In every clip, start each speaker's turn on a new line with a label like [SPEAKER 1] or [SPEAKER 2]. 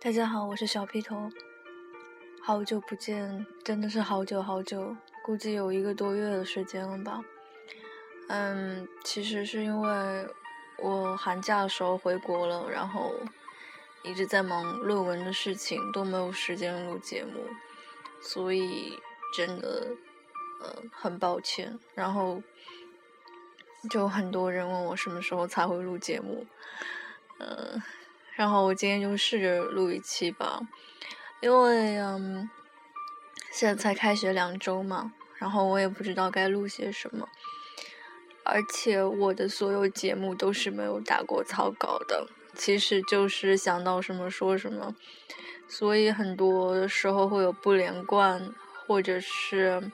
[SPEAKER 1] 大家好，我是小皮头，好久不见，真的是好久好久，估计有一个多月的时间了吧。嗯，其实是因为我寒假的时候回国了，然后一直在忙论文的事情，都没有时间录节目，所以真的呃很抱歉。然后就很多人问我什么时候才会录节目，嗯。然后我今天就试着录一期吧，因为嗯，现在才开学两周嘛，然后我也不知道该录些什么，而且我的所有节目都是没有打过草稿的，其实就是想到什么说什么，所以很多时候会有不连贯，或者是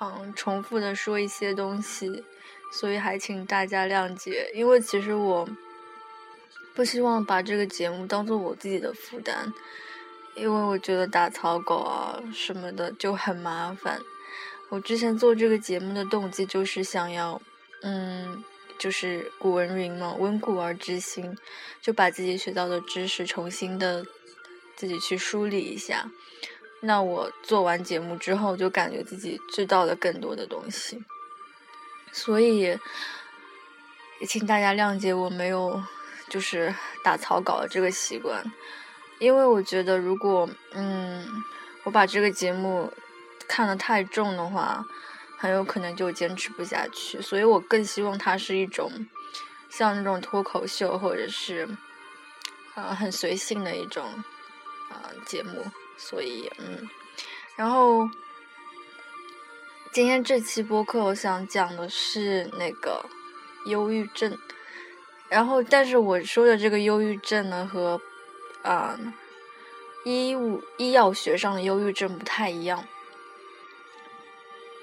[SPEAKER 1] 嗯重复的说一些东西，所以还请大家谅解，因为其实我。不希望把这个节目当做我自己的负担，因为我觉得打草稿啊什么的就很麻烦。我之前做这个节目的动机就是想要，嗯，就是古文云嘛，温故而知新，就把自己学到的知识重新的自己去梳理一下。那我做完节目之后，就感觉自己知道了更多的东西，所以也请大家谅解我没有。就是打草稿的这个习惯，因为我觉得如果嗯我把这个节目看得太重的话，很有可能就坚持不下去。所以我更希望它是一种像那种脱口秀或者是啊很随性的一种啊节目。所以嗯，然后今天这期播客我想讲的是那个忧郁症。然后，但是我说的这个忧郁症呢，和啊医务医药学上的忧郁症不太一样，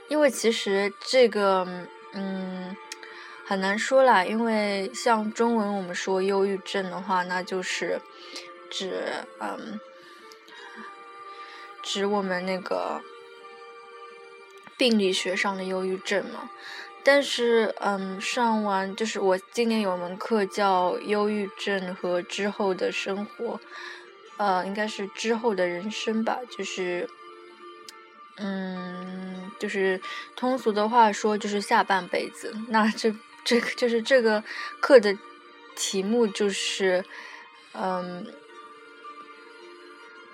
[SPEAKER 1] 因为其实这个嗯很难说啦，因为像中文我们说忧郁症的话，那就是指嗯指我们那个病理学上的忧郁症嘛。但是，嗯，上完就是我今年有门课叫忧郁症和之后的生活，呃，应该是之后的人生吧，就是，嗯，就是通俗的话说就是下半辈子。那这这个就是这个课的题目就是，嗯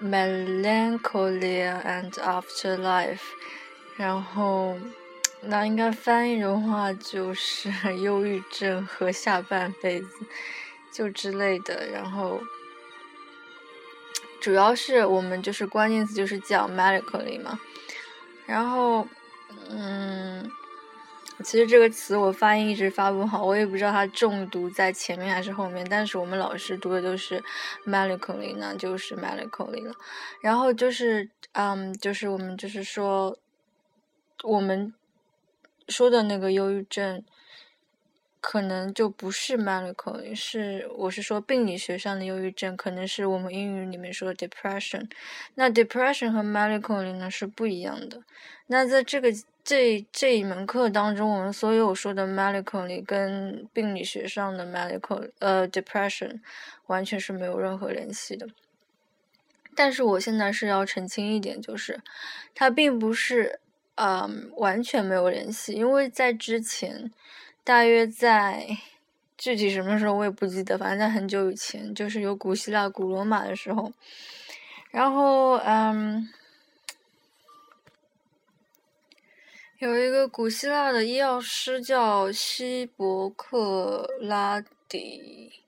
[SPEAKER 1] ，melancholy and afterlife，然后。那应该翻译的话就是 忧郁症和下半辈子，就之类的。然后，主要是我们就是关键词就是讲 medically 嘛。然后，嗯，其实这个词我发音一直发不好，我也不知道它重读在前面还是后面。但是我们老师读的都是 medically，那就是 medically 了。然后就是，嗯，就是我们就是说，我们。说的那个忧郁症，可能就不是 melancholy，是我是说病理学上的忧郁症，可能是我们英语里面说的 depression。那 depression 和 melancholy 呢是不一样的。那在这个这这一门课当中，我们所有说的 melancholy 跟病理学上的 melancholy 呃 depression 完全是没有任何联系的。但是我现在是要澄清一点，就是它并不是。嗯，完全没有联系，因为在之前，大约在具体什么时候我也不记得，反正在很久以前，就是有古希腊、古罗马的时候，然后嗯，有一个古希腊的医药师叫希伯克拉底，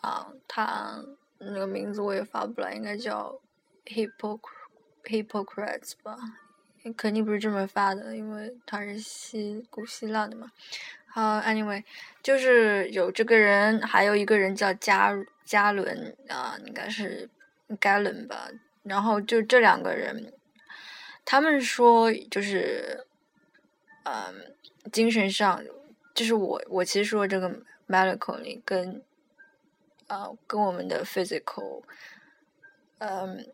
[SPEAKER 1] 啊，他那个名字我也发不来，应该叫 Hippocrates 吧。肯定不是这么发的，因为他是希古希腊的嘛。好，anyway，就是有这个人，还有一个人叫加加伦啊，应该是 Galen 吧。然后就这两个人，他们说就是，嗯，精神上，就是我我其实说这个 medically 跟，啊，跟我们的 physical，嗯。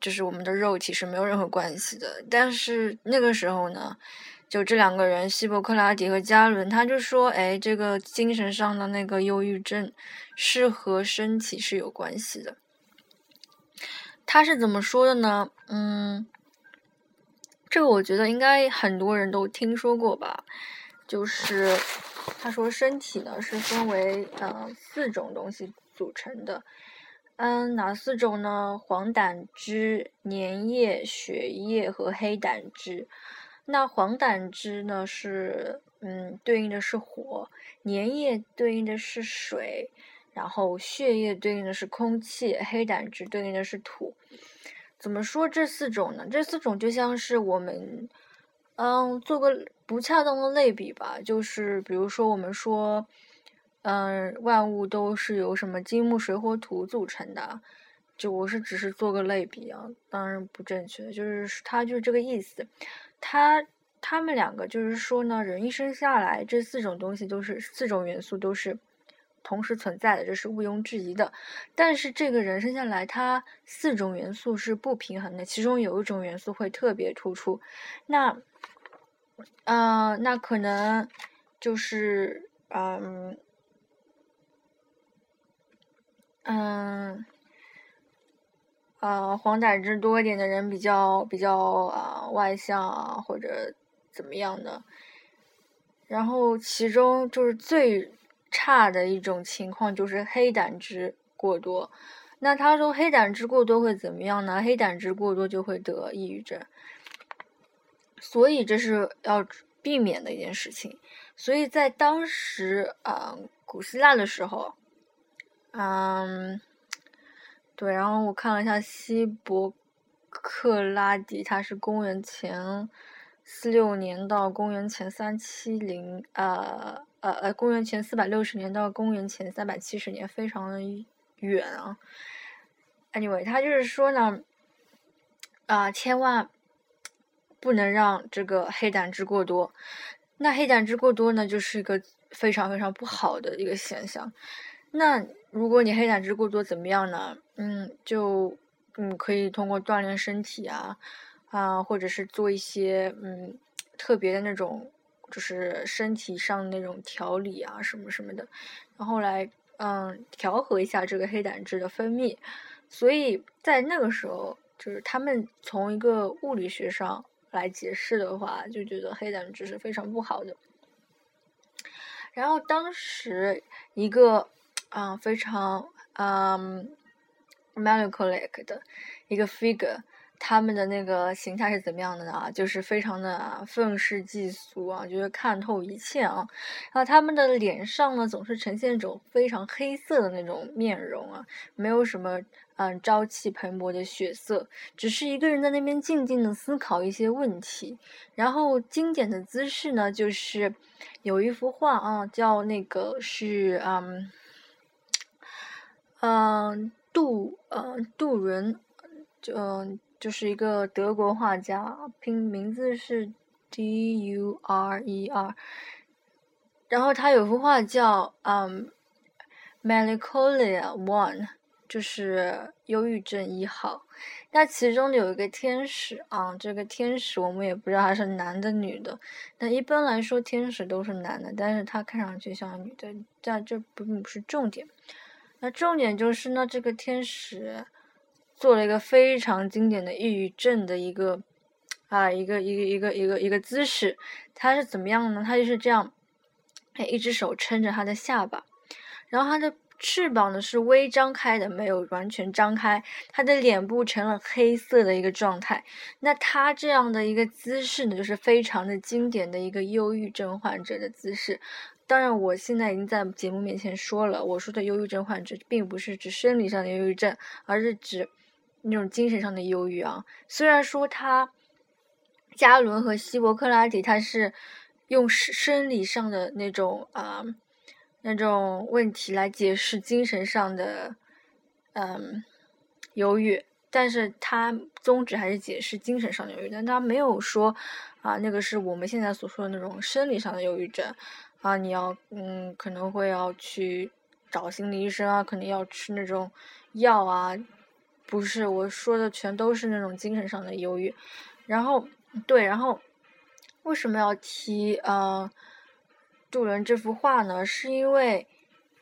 [SPEAKER 1] 就是我们的肉体是没有任何关系的，但是那个时候呢，就这两个人，希波克拉底和加伦，他就说，哎，这个精神上的那个忧郁症是和身体是有关系的。他是怎么说的呢？嗯，这个我觉得应该很多人都听说过吧。就是他说身体呢是分为呃四种东西组成的。嗯，哪四种呢？黄胆汁、粘液、血液和黑胆汁。那黄胆汁呢是嗯对应的是火，粘液对应的是水，然后血液对应的是空气，黑胆汁对应的是土。怎么说这四种呢？这四种就像是我们嗯做个不恰当的类比吧，就是比如说我们说。嗯，万物都是由什么金木水火土组成的？就我是只是做个类比啊，当然不正确。就是它就是这个意思。它他们两个就是说呢，人一生下来，这四种东西都是四种元素都是同时存在的，这是毋庸置疑的。但是这个人生下来，他四种元素是不平衡的，其中有一种元素会特别突出。那，嗯，那可能就是嗯。嗯，呃，黄胆汁多一点的人比较比较啊外向啊，或者怎么样的。然后其中就是最差的一种情况就是黑胆汁过多。那他说黑胆汁过多会怎么样呢？黑胆汁过多就会得抑郁症。所以这是要避免的一件事情。所以在当时啊，古希腊的时候。嗯，对，然后我看了一下希伯克拉底，他是公元前四六年到公元前三七零，呃呃呃，公元前四百六十年到公元前三百七十年，非常的远啊。Anyway，他就是说呢，啊，千万不能让这个黑胆汁过多。那黑胆汁过多呢，就是一个非常非常不好的一个现象。那如果你黑胆汁过多怎么样呢？嗯，就嗯可以通过锻炼身体啊啊，或者是做一些嗯特别的那种，就是身体上那种调理啊什么什么的，然后来嗯调和一下这个黑胆汁的分泌。所以在那个时候，就是他们从一个物理学上来解释的话，就觉得黑胆汁是非常不好的。然后当时一个。啊，非常嗯，melancholic 的一个 figure，他们的那个形态是怎么样的呢？就是非常的愤世嫉俗啊，就是看透一切啊。然后他们的脸上呢，总是呈现一种非常黑色的那种面容啊，没有什么嗯朝气蓬勃的血色，只是一个人在那边静静的思考一些问题。然后经典的姿势呢，就是有一幅画啊，叫那个是嗯。嗯，杜呃杜伦，嗯就是一个德国画家，拼名字是 D U R E R，然后他有幅画叫嗯 Melancholia One，就是忧郁症一号。那其中有一个天使啊，这个天使我们也不知道他是男的女的。那一般来说天使都是男的，但是他看上去像女的，但这并不是重点。那重点就是呢，这个天使做了一个非常经典的抑郁症的一个啊，一个一个一个一个一个姿势。他是怎么样呢？他就是这样，一只手撑着他的下巴，然后他的翅膀呢是微张开的，没有完全张开。他的脸部成了黑色的一个状态。那他这样的一个姿势呢，就是非常的经典的一个忧郁症患者的姿势。当然，我现在已经在节目面前说了，我说的忧郁症患者并不是指生理上的忧郁症，而是指那种精神上的忧郁啊。虽然说他加伦和希伯克拉底他是用生理上的那种啊那种问题来解释精神上的嗯忧郁，但是他宗旨还是解释精神上忧郁，但他没有说啊那个是我们现在所说的那种生理上的忧郁症。啊，你要嗯，可能会要去找心理医生啊，可能要吃那种药啊，不是我说的全都是那种精神上的忧郁。然后对，然后为什么要提呃杜伦这幅画呢？是因为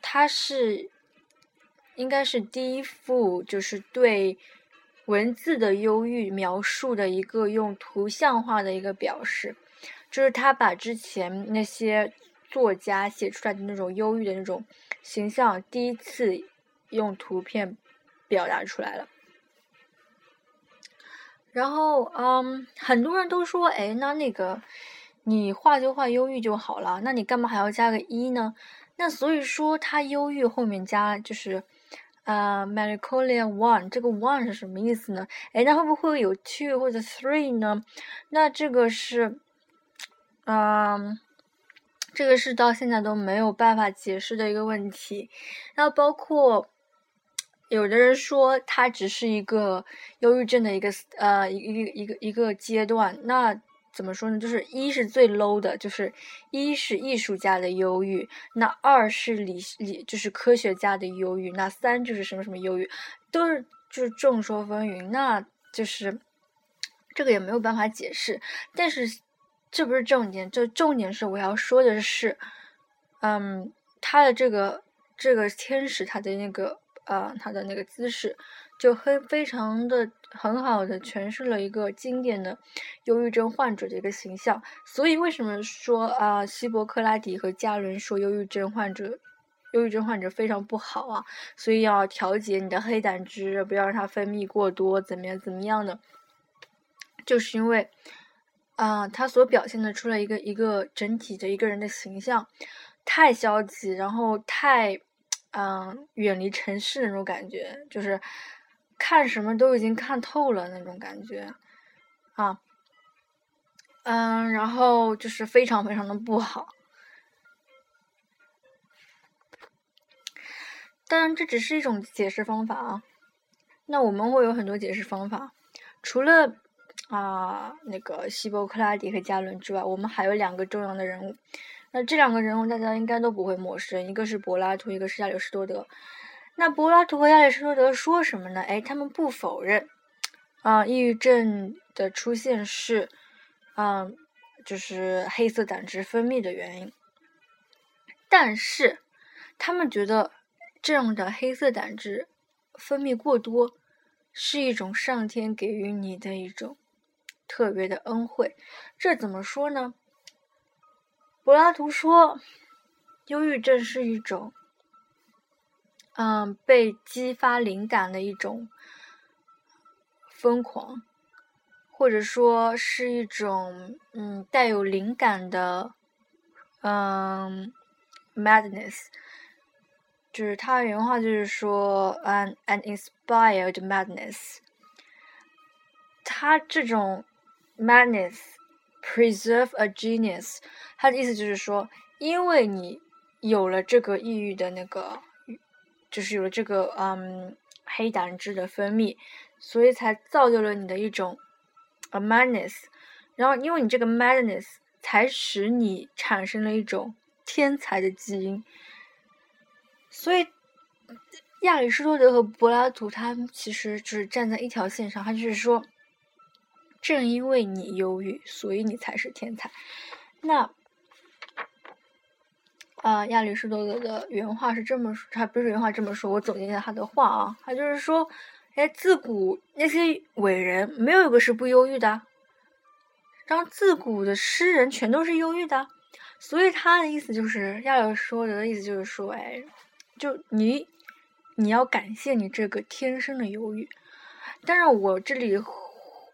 [SPEAKER 1] 它是应该是第一幅就是对文字的忧郁描述的一个用图像化的一个表示，就是他把之前那些作家写出来的那种忧郁的那种形象，第一次用图片表达出来了。然后，嗯，很多人都说，哎，那那个你画就画忧郁就好了，那你干嘛还要加个一呢？那所以说，他忧郁后面加就是。啊，melancholia one，这个 one 是什么意思呢？哎，那会不会有 two 或者 three 呢？那这个是，嗯，这个是到现在都没有办法解释的一个问题。那包括有的人说，他只是一个忧郁症的一个呃一一个一个一个阶段。那怎么说呢？就是一是最 low 的，就是一是艺术家的忧郁，那二是理理就是科学家的忧郁，那三就是什么什么忧郁，都是就是众说纷纭，那就是这个也没有办法解释。但是这不是重点，这重点是我要说的是，嗯，他的这个这个天使，他的那个呃，他的那个姿势。就很非常的很好的诠释了一个经典的忧郁症患者的一个形象，所以为什么说啊，希伯克拉底和加伦说忧郁症患者，忧郁症患者非常不好啊，所以要调节你的黑胆汁，不要让它分泌过多，怎么样怎么样的，就是因为啊，他所表现的出来一个一个整体的一个人的形象太消极，然后太嗯远离城市那种感觉，就是。看什么都已经看透了那种感觉，啊，嗯，然后就是非常非常的不好。当然，这只是一种解释方法啊。那我们会有很多解释方法，除了啊那个希波克拉底和加伦之外，我们还有两个重要的人物。那这两个人物大家应该都不会陌生，一个是柏拉图，一个是亚里士多德。那柏拉图和亚里士多德说什么呢？哎，他们不否认，啊，抑郁症的出现是，嗯，就是黑色胆汁分泌的原因。但是，他们觉得这样的黑色胆汁分泌过多，是一种上天给予你的一种特别的恩惠。这怎么说呢？柏拉图说，忧郁症是一种。嗯，被激发灵感的一种疯狂，或者说是一种嗯带有灵感的嗯 madness，就是他原话就是说 an an inspired madness，他这种 madness preserve a genius，他的意思就是说，因为你有了这个抑郁的那个。就是有了这个嗯黑胆汁的分泌，所以才造就了你的一种 a madness，然后因为你这个 madness 才使你产生了一种天才的基因，所以亚里士多德和柏拉图他其实就是站在一条线上，他就是说，正因为你忧郁，所以你才是天才。那。啊，亚里士多德的原话是这么说，他不是原话这么说，我总结一下他的话啊，他就是说，哎，自古那些伟人没有一个是不忧郁的，然后自古的诗人全都是忧郁的，所以他的意思就是，亚里士多德的意思就是说，哎，就你，你要感谢你这个天生的忧郁，但是我这里，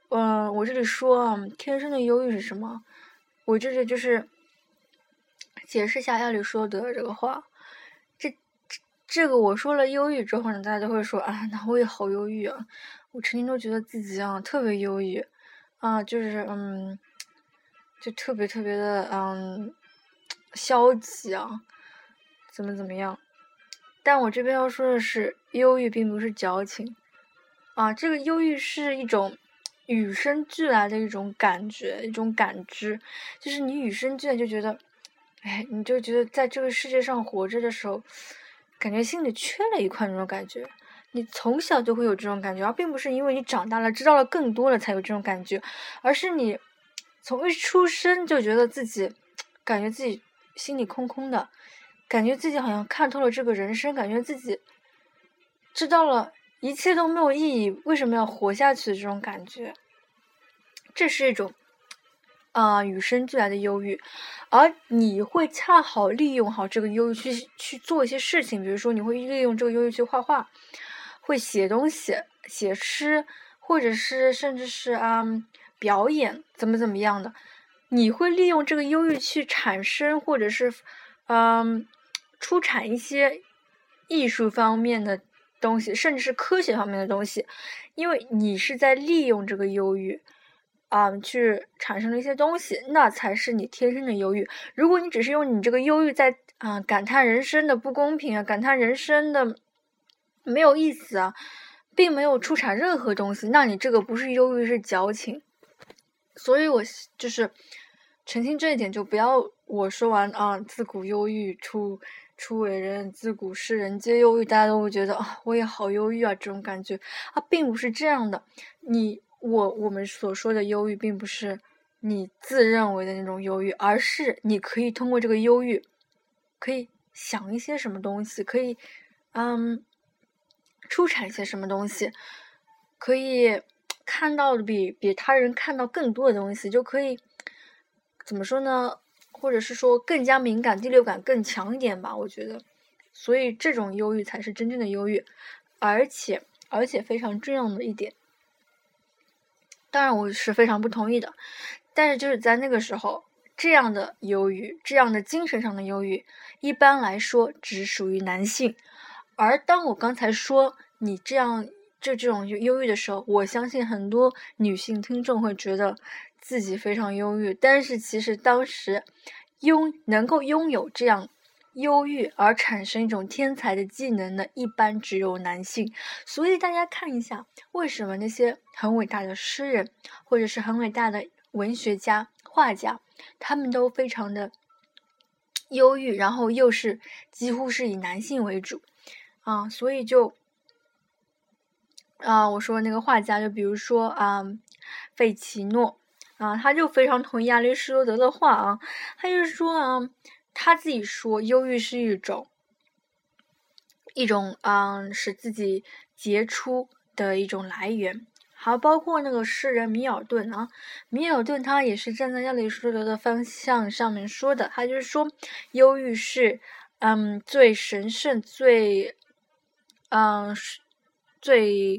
[SPEAKER 1] 嗯，我这里说啊，天生的忧郁是什么？我这里就是。解释一下亚里士多德这个话，这这这个我说了忧郁之后呢，大家都会说啊，那我也好忧郁啊，我曾经都觉得自己啊特别忧郁，啊，就是嗯，就特别特别的嗯消极啊，怎么怎么样？但我这边要说的是，忧郁并不是矫情，啊，这个忧郁是一种与生俱来的一种感觉，一种感知，就是你与生俱来就觉得。哎，你就觉得在这个世界上活着的时候，感觉心里缺了一块那种感觉。你从小就会有这种感觉，而并不是因为你长大了知道了更多了才有这种感觉，而是你从一出生就觉得自己，感觉自己心里空空的，感觉自己好像看透了这个人生，感觉自己知道了一切都没有意义，为什么要活下去的这种感觉，这是一种啊与生俱来的忧郁，而你会恰好利用好这个忧郁去去做一些事情，比如说你会利用这个忧郁去画画，会写东西、写诗，或者是甚至是啊表演怎么怎么样的，你会利用这个忧郁去产生，或者是嗯出产一些艺术方面的。东西，甚至是科学方面的东西，因为你是在利用这个忧郁，啊，去产生了一些东西，那才是你天生的忧郁。如果你只是用你这个忧郁在啊感叹人生的不公平啊，感叹人生的没有意思啊，并没有出产任何东西，那你这个不是忧郁，是矫情。所以我就是澄清这一点，就不要我说完啊，自古忧郁出。初伟人，自古世人皆忧郁，大家都会觉得啊，我也好忧郁啊，这种感觉啊，并不是这样的。你我我们所说的忧郁，并不是你自认为的那种忧郁，而是你可以通过这个忧郁，可以想一些什么东西，可以嗯，出产一些什么东西，可以看到的比比他人看到更多的东西，就可以怎么说呢？或者是说更加敏感、第六感更强一点吧，我觉得，所以这种忧郁才是真正的忧郁，而且而且非常重要的一点，当然我是非常不同意的，但是就是在那个时候，这样的忧郁、这样的精神上的忧郁，一般来说只属于男性，而当我刚才说你这样这这种忧郁的时候，我相信很多女性听众会觉得。自己非常忧郁，但是其实当时拥能够拥有这样忧郁而产生一种天才的技能的，一般只有男性。所以大家看一下，为什么那些很伟大的诗人或者是很伟大的文学家、画家，他们都非常的忧郁，然后又是几乎是以男性为主啊，所以就啊，我说那个画家，就比如说啊，费奇诺。啊，他就非常同意亚里士多德的话啊，他就是说啊，他自己说，忧郁是一种一种嗯，使自己杰出的一种来源。还包括那个诗人米尔顿啊，米尔顿他也是站在亚里士多德的方向上面说的，他就是说，忧郁是嗯最神圣、最嗯是最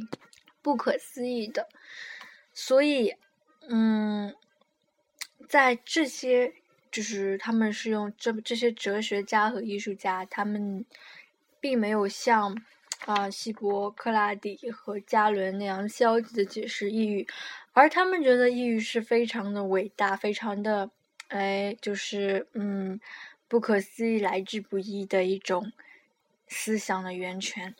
[SPEAKER 1] 不可思议的，所以。嗯，在这些就是他们是用这这些哲学家和艺术家，他们并没有像啊希波克拉底和加伦那样消极的解释抑郁，而他们觉得抑郁是非常的伟大，非常的哎，就是嗯不可思议、来之不易的一种思想的源泉。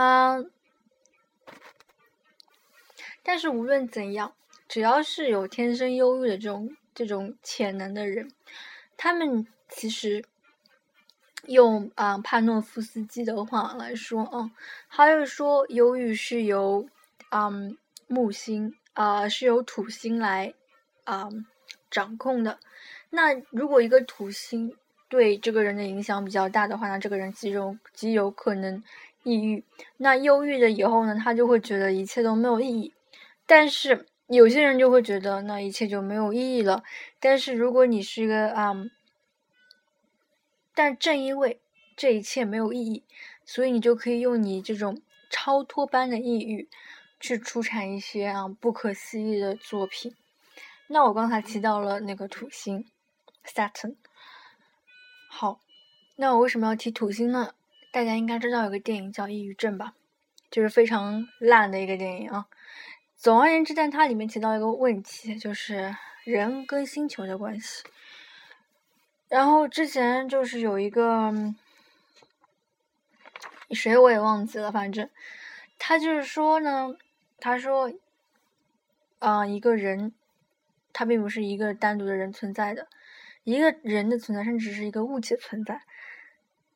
[SPEAKER 1] 啊。但是无论怎样，只要是有天生忧郁的这种这种潜能的人，他们其实用啊帕诺夫斯基的话来说啊，他就说忧郁是由嗯木星啊是由土星来啊掌控的。那如果一个土星对这个人的影响比较大的话，那这个人极有极有可能抑郁。那忧郁了以后呢，他就会觉得一切都没有意义。但是有些人就会觉得那一切就没有意义了。但是如果你是一个啊，但正因为这一切没有意义，所以你就可以用你这种超脱般的抑郁，去出产一些啊不可思议的作品。那我刚才提到了那个土星，Saturn。好，那我为什么要提土星呢？大家应该知道有个电影叫《抑郁症》吧？就是非常烂的一个电影啊。总而言之，但它里面提到一个问题，就是人跟星球的关系。然后之前就是有一个谁我也忘记了，反正他就是说呢，他说，啊，一个人他并不是一个单独的人存在的，一个人的存在，甚至是一个物体存在，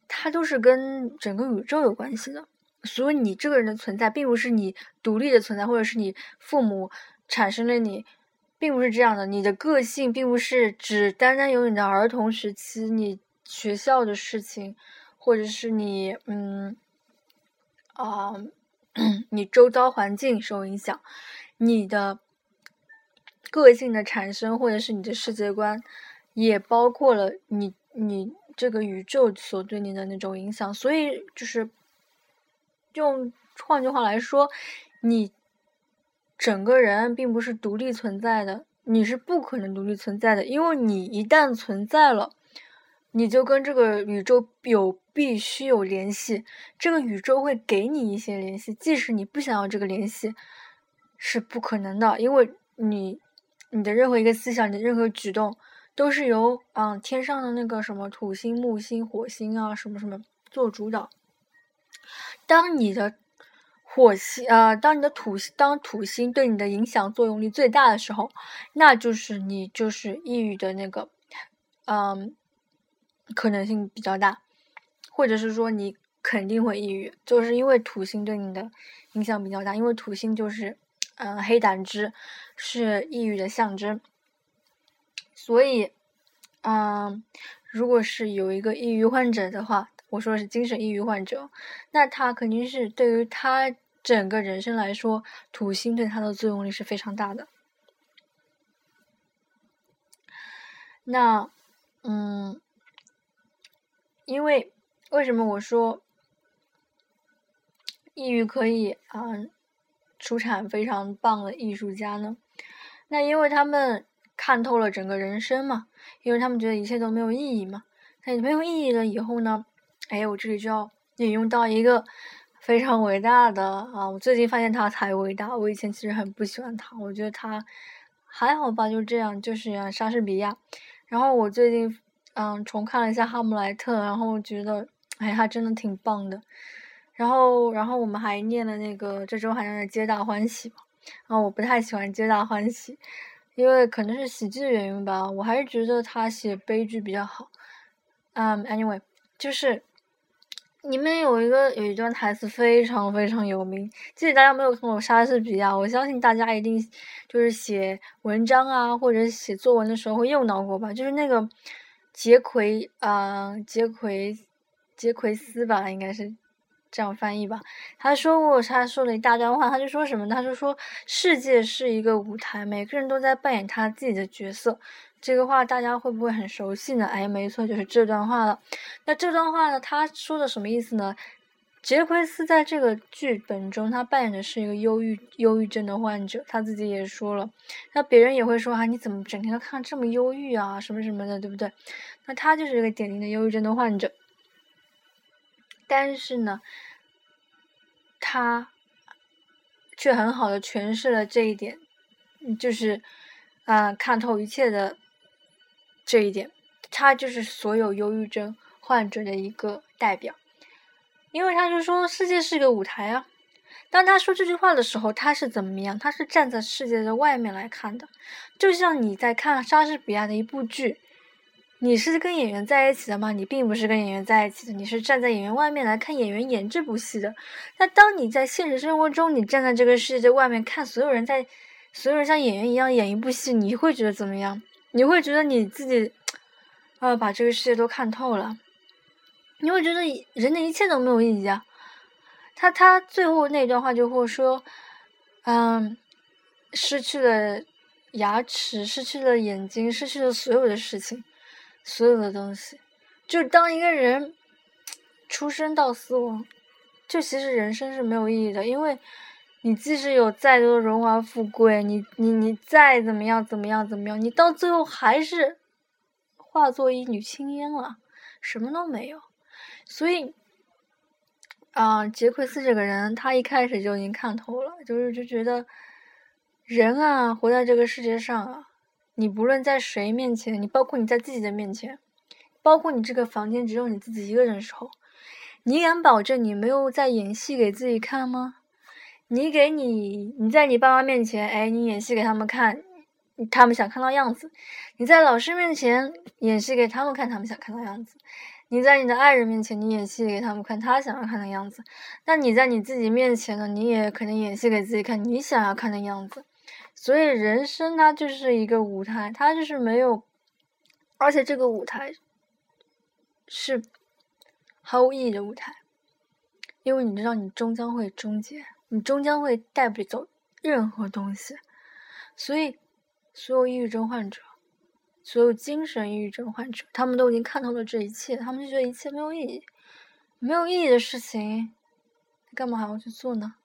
[SPEAKER 1] 它都是跟整个宇宙有关系的。所以你这个人的存在，并不是你独立的存在，或者是你父母产生了你，并不是这样的。你的个性并不是只单单由你的儿童时期、你学校的事情，或者是你嗯啊，你周遭环境受影响，你的个性的产生，或者是你的世界观，也包括了你你这个宇宙所对你的那种影响。所以，就是用换句话来说，你整个人并不是独立存在的，你是不可能独立存在的，因为你一旦存在了。你就跟这个宇宙有必须有联系，这个宇宙会给你一些联系，即使你不想要这个联系，是不可能的，因为你你的任何一个思想，你的任何举动，都是由嗯天上的那个什么土星、木星、火星啊什么什么做主导。当你的火星呃，当你的土当土星对你的影响作用力最大的时候，那就是你就是抑郁的那个，嗯。可能性比较大，或者是说你肯定会抑郁，就是因为土星对你的影响比较大，因为土星就是，嗯，黑胆汁，是抑郁的象征，所以，嗯，如果是有一个抑郁患者的话，我说的是精神抑郁患者，那他肯定是对于他整个人生来说，土星对他的作用力是非常大的，那，嗯。因为为什么我说抑郁可以啊出产非常棒的艺术家呢？那因为他们看透了整个人生嘛，因为他们觉得一切都没有意义嘛。那没有意义了以后呢？哎，我这里就要引用到一个非常伟大的啊！我最近发现他才伟大，我以前其实很不喜欢他，我觉得他还好吧，就这样，就是莎士比亚。然后我最近。嗯，重看了一下《哈姆莱特》，然后觉得，哎，他真的挺棒的。然后，然后我们还念了那个这周好像是《皆大欢喜》嘛。然后我不太喜欢《皆大欢喜》，因为可能是喜剧的原因吧。我还是觉得他写悲剧比较好。嗯，anyway，就是里面有一个有一段台词非常非常有名。即使大家没有看过莎士比亚，我相信大家一定就是写文章啊或者写作文的时候会用到过吧。就是那个。杰奎，啊，杰奎，杰奎斯吧，应该是这样翻译吧。他说过，他说了一大段话，他就说什么？他就说，世界是一个舞台，每个人都在扮演他自己的角色。这个话大家会不会很熟悉呢？哎，没错，就是这段话了。那这段话呢，他说的什么意思呢？杰奎斯在这个剧本中，他扮演的是一个忧郁、忧郁症的患者。他自己也说了，那别人也会说啊，你怎么整天都看这么忧郁啊，什么什么的，对不对？那他就是一个典型的忧郁症的患者。但是呢，他却很好的诠释了这一点，就是啊，看透一切的这一点。他就是所有忧郁症患者的一个代表。因为他就说世界是一个舞台啊，当他说这句话的时候，他是怎么样？他是站在世界的外面来看的，就像你在看莎士比亚的一部剧，你是跟演员在一起的吗？你并不是跟演员在一起的，你是站在演员外面来看演员演这部戏的。那当你在现实生活中，你站在这个世界外面看所有人在，所有人像演员一样演一部戏，你会觉得怎么样？你会觉得你自己，呃，把这个世界都看透了。你会觉得人的一切都没有意义啊！他他最后那段话就会说，嗯，失去了牙齿，失去了眼睛，失去了所有的事情，所有的东西。就当一个人出生到死亡，就其实人生是没有意义的，因为你即使有再多的荣华富贵，你你你再怎么样怎么样怎么样，你到最后还是化作一缕青烟了，什么都没有。所以，啊，杰奎斯这个人，他一开始就已经看透了，就是就觉得，人啊，活在这个世界上啊，你不论在谁面前，你包括你在自己的面前，包括你这个房间只有你自己一个人的时候，你敢保证你没有在演戏给自己看吗？你给你你在你爸妈面前，哎，你演戏给他们看，他们想看到样子；你在老师面前演戏给他们看，他们想看到样子。你在你的爱人面前，你演戏给他们看，他想要看的样子；那你在你自己面前呢，你也可能演戏给自己看，你想要看的样子。所以，人生它就是一个舞台，它就是没有，而且这个舞台是毫无意义的舞台，因为你知道你终将会终结，你终将会带不走任何东西，所以所有抑郁症患者，所有精神抑郁症患者，他们都已经看透了这一切，他们就觉得一切没有意义，没有意义的事情，干嘛还要去做呢？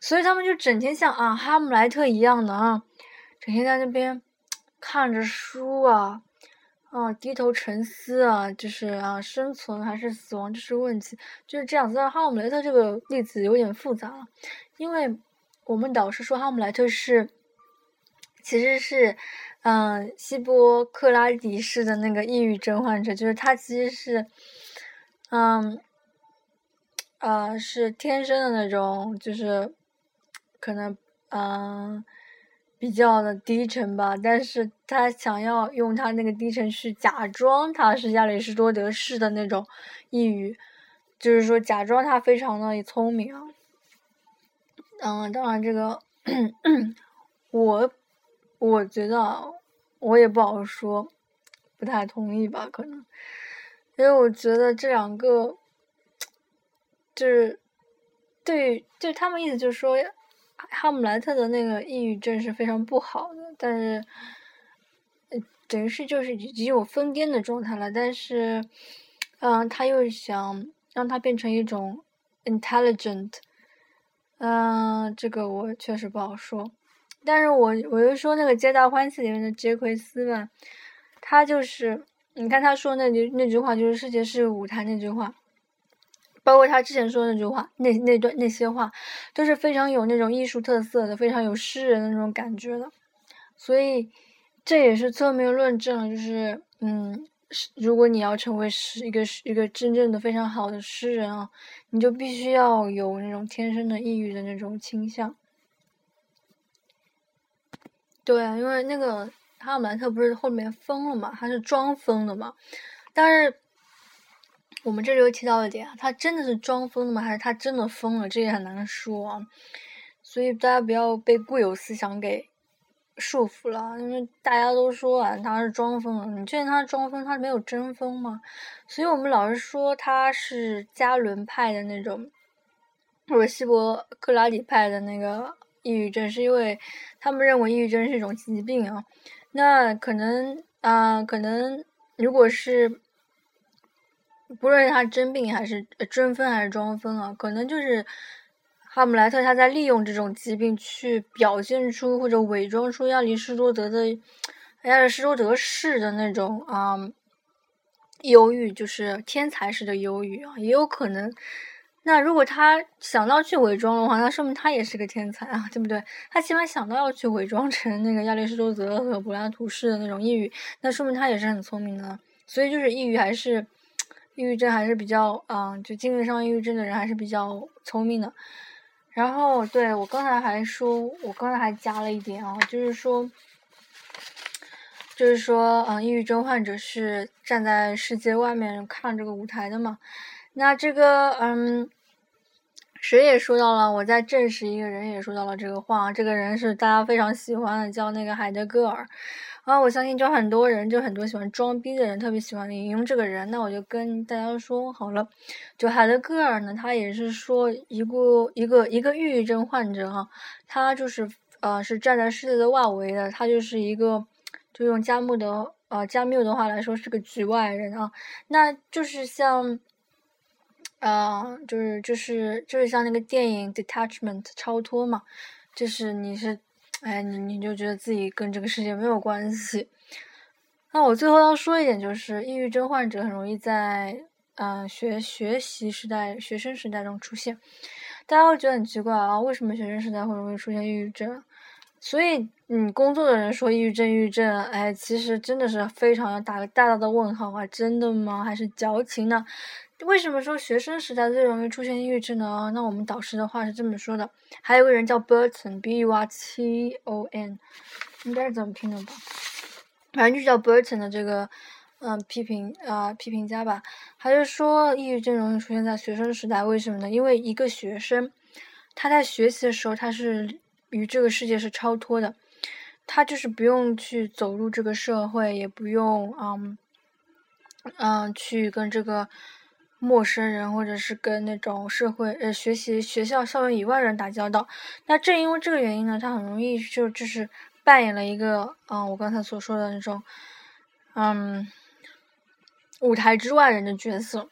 [SPEAKER 1] 所以他们就整天像啊哈姆莱特一样的啊，整天在那边看着书啊。啊，低头沉思啊，就是啊，生存还是死亡，这是问题，就是这样子。哈姆雷特这个例子有点复杂了，因为我们导师说哈姆莱特是，其实是，嗯，希波克拉底式的那个抑郁症患者，就是他其实是，嗯，呃，是天生的那种，就是可能，嗯。比较的低沉吧，但是他想要用他那个低沉去假装他是亚里士多德式的那种抑郁，就是说假装他非常的聪明啊。嗯，当然这个我我觉得我也不好说，不太同意吧，可能，因为我觉得这两个就是对对他们意思就是说。哈姆莱特的那个抑郁症是非常不好的，但是，等于是就是已经有疯癫的状态了。但是，嗯，他又想让它变成一种 intelligent，嗯，这个我确实不好说。但是我我就说那个《皆大欢喜》里面的杰奎斯嘛，他就是你看他说那句那句话，就是世界是舞台那句话。包括他之前说的那句话，那那段那些话，都是非常有那种艺术特色的，非常有诗人的那种感觉的。所以这也是侧面论证，就是嗯，如果你要成为诗一个一个真正的非常好的诗人啊，你就必须要有那种天生的抑郁的那种倾向。对啊，因为那个哈姆莱特不是后面疯了嘛，他是装疯的嘛，但是。我们这里又提到一点，他真的是装疯的吗？还是他真的疯了？这也很难说啊。所以大家不要被固有思想给束缚了，因为大家都说啊他是装疯了。你确定他是装疯？他没有真疯吗？所以我们老是说他是加伦派的那种，或者希伯克拉底派的那个抑郁症，是因为他们认为抑郁症是一种疾病啊。那可能啊，可能如果是。不论他真病还是真疯还是装疯啊，可能就是哈姆莱特他在利用这种疾病去表现出或者伪装出亚里士多德的亚里士多德式的那种啊忧郁，就是天才式的忧郁啊，也有可能。那如果他想到去伪装的话，那说明他也是个天才啊，对不对？他起码想到要去伪装成那个亚里士多德和柏拉图式的那种抑郁，那说明他也是很聪明的。所以就是抑郁还是。抑郁症还是比较，嗯，就精神上抑郁症的人还是比较聪明的。然后，对我刚才还说，我刚才还加了一点啊，就是说，就是说，嗯，抑郁症患者是站在世界外面看这个舞台的嘛。那这个，嗯，谁也说到了，我在证实一个人也说到了这个话，这个人是大家非常喜欢的，叫那个海德格尔。啊，我相信就很多人，就很多喜欢装逼的人，特别喜欢引用这个人。那我就跟大家说好了，就海德格尔呢，他也是说一个一个一个抑郁症患者哈，他就是呃是站在世界的外围的，他就是一个就用加缪的呃加缪的话来说是个局外人啊，那就是像，呃就是就是就是像那个电影 Detachment 超脱嘛，就是你是。哎，你你就觉得自己跟这个世界没有关系。那我最后要说一点，就是抑郁症患者很容易在嗯学学习时代、学生时代中出现。大家会觉得很奇怪啊，为什么学生时代会容易出现抑郁症？所以，你工作的人说抑郁症、抑郁症，哎，其实真的是非常要打个大大的问号啊！真的吗？还是矫情呢？为什么说学生时代最容易出现抑郁症呢？那我们导师的话是这么说的。还有个人叫 Burton，B U R T O N，应该是怎么拼的吧？反正就叫 Burton 的这个，嗯，批评啊，批评家吧。他就说，抑郁症容易出现在学生时代，为什么呢？因为一个学生他在学习的时候，他是与这个世界是超脱的，他就是不用去走入这个社会，也不用嗯嗯去跟这个。陌生人，或者是跟那种社会呃学习学校校园以外人打交道。那正因为这个原因呢，他很容易就就是扮演了一个嗯我刚才所说的那种嗯舞台之外人的角色。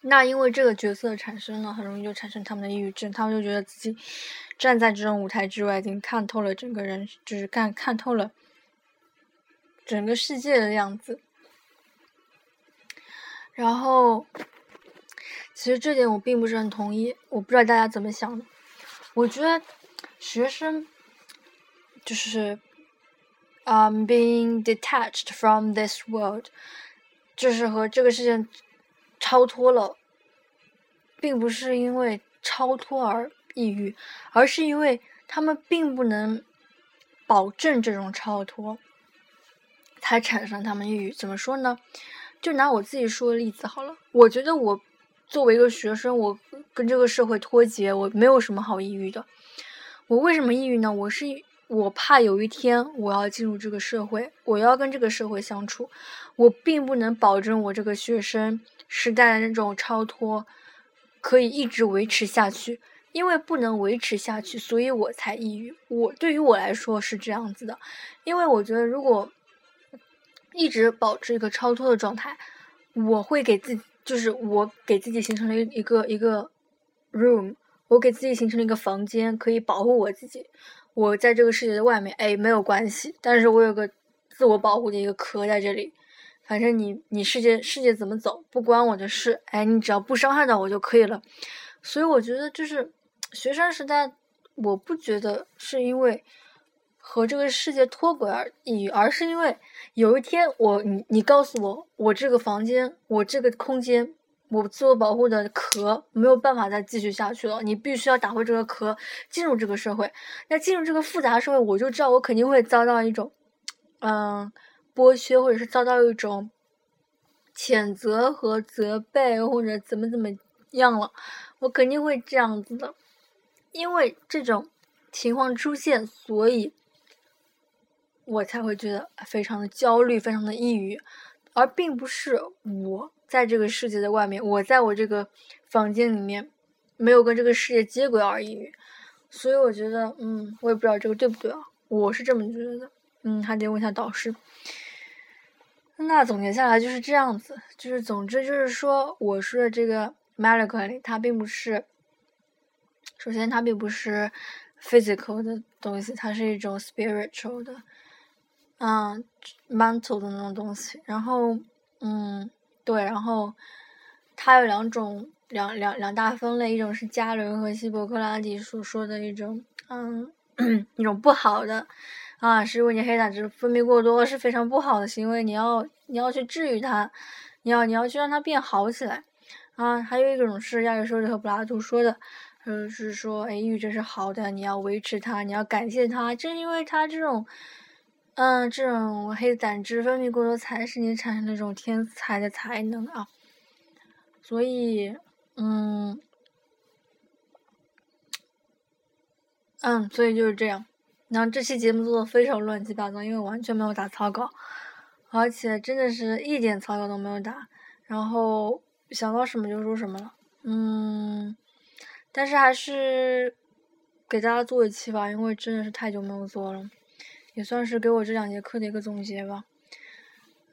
[SPEAKER 1] 那因为这个角色产生了，很容易就产生他们的抑郁症，他们就觉得自己站在这种舞台之外，已经看透了整个人，就是看看透了整个世界的样子。然后，其实这点我并不是很同意，我不知道大家怎么想的。我觉得学生就是，um being detached from this world，就是和这个世界超脱了，并不是因为超脱而抑郁，而是因为他们并不能保证这种超脱，才产生他们抑郁。怎么说呢？就拿我自己说的例子好了，我觉得我作为一个学生，我跟这个社会脱节，我没有什么好抑郁的。我为什么抑郁呢？我是我怕有一天我要进入这个社会，我要跟这个社会相处，我并不能保证我这个学生时代的那种超脱可以一直维持下去，因为不能维持下去，所以我才抑郁。我对于我来说是这样子的，因为我觉得如果。一直保持一个超脱的状态，我会给自己，就是我给自己形成了一个一个 room，我给自己形成了一个房间，可以保护我自己。我在这个世界的外面，哎，没有关系，但是我有个自我保护的一个壳在这里。反正你你世界世界怎么走不关我的事，哎，你只要不伤害到我就可以了。所以我觉得就是学生时代，我不觉得是因为。和这个世界脱轨而抑郁，而是因为有一天我你你告诉我，我这个房间，我这个空间，我自我保护的壳没有办法再继续下去了，你必须要打破这个壳，进入这个社会。那进入这个复杂社会，我就知道我肯定会遭到一种，嗯，剥削，或者是遭到一种谴责和责备，或者怎么怎么样了，我肯定会这样子的，因为这种情况出现，所以。我才会觉得非常的焦虑，非常的抑郁，而并不是我在这个世界的外面，我在我这个房间里面没有跟这个世界接轨而抑郁。所以我觉得，嗯，我也不知道这个对不对啊，我是这么觉得。嗯，还得问一下导师。那总结下来就是这样子，就是总之就是说，我说的这个 medically，它并不是，首先它并不是 physical 的东西，它是一种 spiritual 的。嗯，mental 的那种东西，然后，嗯，对，然后它有两种，两两两大分类，一种是加伦和希伯克拉底所说的一种，嗯，一种不好的，啊，是因为你黑胆汁分泌过多是非常不好的行为，你要你要去治愈它，你要你要去让它变好起来，啊，还有一种是亚里士多德和柏拉图说的，就是说，哎，抑郁症是好的，你要维持它，你要感谢它，正因为它这种。嗯，这种黑胆汁分泌过多才使你产生那种天才的才能啊，所以，嗯，嗯，所以就是这样。然后这期节目做的非常乱七八糟，因为完全没有打草稿，而且真的是一点草稿都没有打，然后想到什么就说什么了。嗯，但是还是给大家做一期吧，因为真的是太久没有做了。也算是给我这两节课的一个总结吧。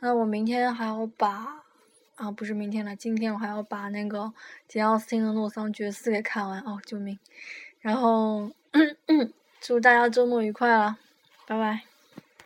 [SPEAKER 1] 那我明天还要把，啊，不是明天了，今天我还要把那个杰奥斯汀的《洛桑爵士》给看完哦，救命！然后 祝大家周末愉快了，拜拜。